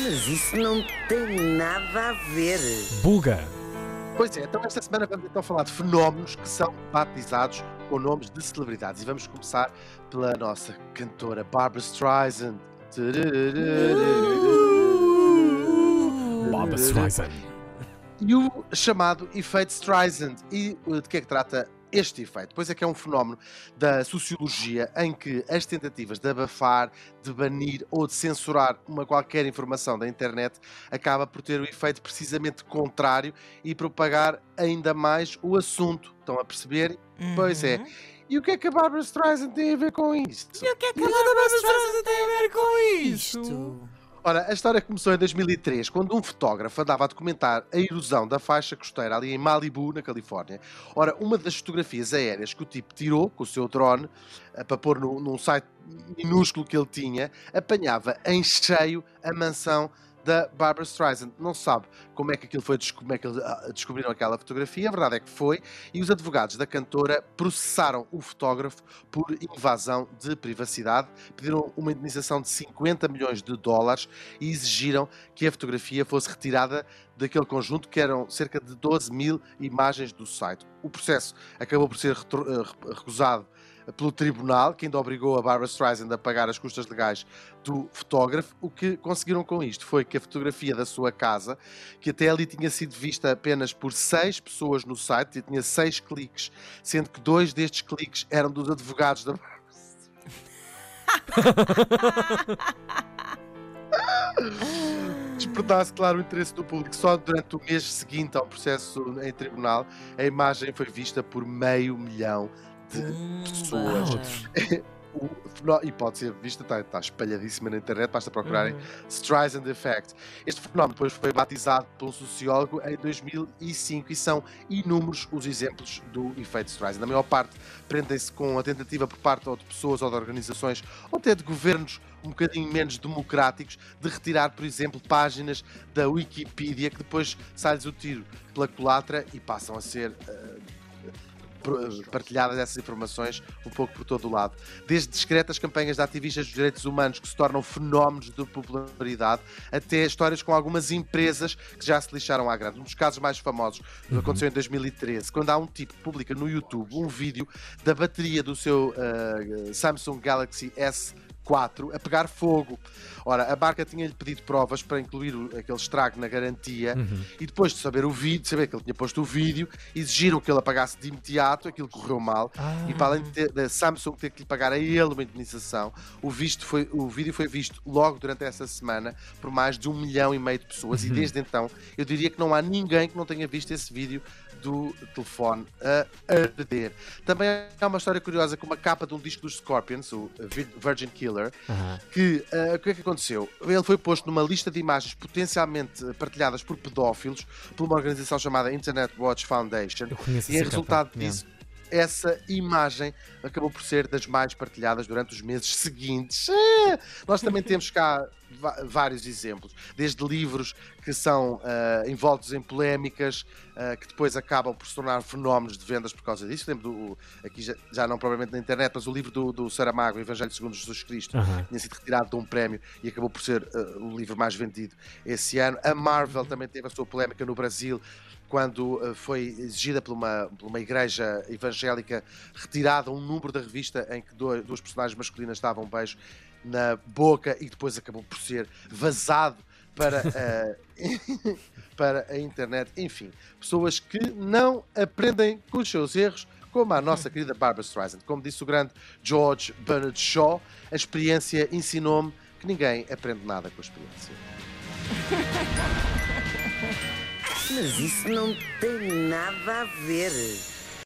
Mas isso não tem nada a ver. Buga. Pois é, então esta semana vamos então falar de fenómenos que são batizados com nomes de celebridades. E vamos começar pela nossa cantora Barbara Streisand. Barbara Streisand. E o chamado efeito Streisand. E de que é que trata este efeito? Pois é que é um fenómeno da sociologia em que as tentativas de abafar, de banir ou de censurar uma qualquer informação da internet acaba por ter o efeito precisamente contrário e propagar ainda mais o assunto. Estão a perceber? Pois é. E o que é que a Barbara Streisand tem a ver com isto? E o que é que a Barbara Streisand tem a ver com isto? Ora, a história começou em 2003, quando um fotógrafo andava a documentar a erosão da faixa costeira ali em Malibu, na Califórnia. Ora, uma das fotografias aéreas que o tipo tirou com o seu drone, eh, para pôr no, num site minúsculo que ele tinha, apanhava em cheio a mansão da Barbara Streisand. Não se sabe como é que aquilo foi, como é que eles ah, descobriram aquela fotografia, a verdade é que foi, e os advogados da cantora processaram o fotógrafo por invasão de privacidade, pediram uma indenização de 50 milhões de dólares e exigiram que a fotografia fosse retirada daquele conjunto, que eram cerca de 12 mil imagens do site. O processo acabou por ser eh, recusado pelo tribunal, que ainda obrigou a Barbara Streisand a pagar as custas legais do fotógrafo. O que conseguiram com isto foi que a fotografia da sua casa, que até ali tinha sido vista apenas por seis pessoas no site, e tinha seis cliques, sendo que dois destes cliques eram dos advogados da Barbara despertasse, claro, o interesse do público. Só durante o mês seguinte ao processo em tribunal, a imagem foi vista por meio milhão de Hum, pessoas. O e pode ser vista, está, está espalhadíssima na internet, basta procurarem Uhum. Streisand Effect. Este fenómeno depois foi batizado por um sociólogo em 2005 e são inúmeros os exemplos do efeito Streisand. A maior parte prendem-se com a tentativa por parte ou de pessoas ou de organizações ou até de governos um bocadinho menos democráticos de retirar, por exemplo, páginas da Wikipedia que depois sai-lhes o tiro pela culatra e passam a ser pro- partilhadas essas informações um pouco por todo o lado. Desde discretas campanhas de ativistas dos direitos humanos que se tornam fenómenos de popularidade, até histórias com algumas empresas que já se lixaram à grande. Um dos casos mais famosos aconteceu em 2013, quando há um tipo que publica no YouTube um vídeo da bateria do seu ah, Samsung Galaxy S. 4 a pegar fogo. Ora, a marca tinha-lhe pedido provas para incluir o- aquele estrago na garantia Uhum. e depois de saber o vídeo, saber que ele tinha posto o vídeo, exigiram que ele apagasse de imediato, aquilo correu mal, e para além de ter, da Samsung ter que lhe pagar a ele uma indenização, o, visto foi, o vídeo foi visto logo durante essa semana por mais de um milhão e meio de pessoas, e desde então eu diria que não há ninguém que não tenha visto esse vídeo do telefone a arder. Também há uma história curiosa com uma capa de um disco dos Scorpions, o Vir- Virgin Killer, Aham. que ah, o que é que aconteceu? Ele foi posto numa lista de imagens potencialmente partilhadas por pedófilos por uma organização chamada Internet Watch Foundation e em resultado capa. disso essa imagem acabou por ser das mais partilhadas durante os meses seguintes. Ah, Nós também temos cá vários exemplos, desde livros que são ah, envoltos em polémicas, ah, que depois acabam por se tornar fenómenos de vendas por causa disso. Lembro do, aqui já, já não propriamente na internet, mas o livro do, do Saramago, o Evangelho segundo Jesus Cristo, Aham. tinha sido retirado de um prémio e acabou por ser uh, o livro mais vendido esse ano. A Marvel também teve a sua polémica no Brasil quando uh, foi exigida por uma, por uma igreja evangélica retirada um número da revista em que dois, duas personagens masculinas um beijo na boca e depois acabou por ser vazado para, uh, para a internet. Enfim, pessoas que não aprendem com os seus erros como a nossa querida Barbara Streisand. Como disse o grande George Bernard Shaw, a experiência ensinou-me que ninguém aprende nada com a experiência. Mas isso não tem nada a ver.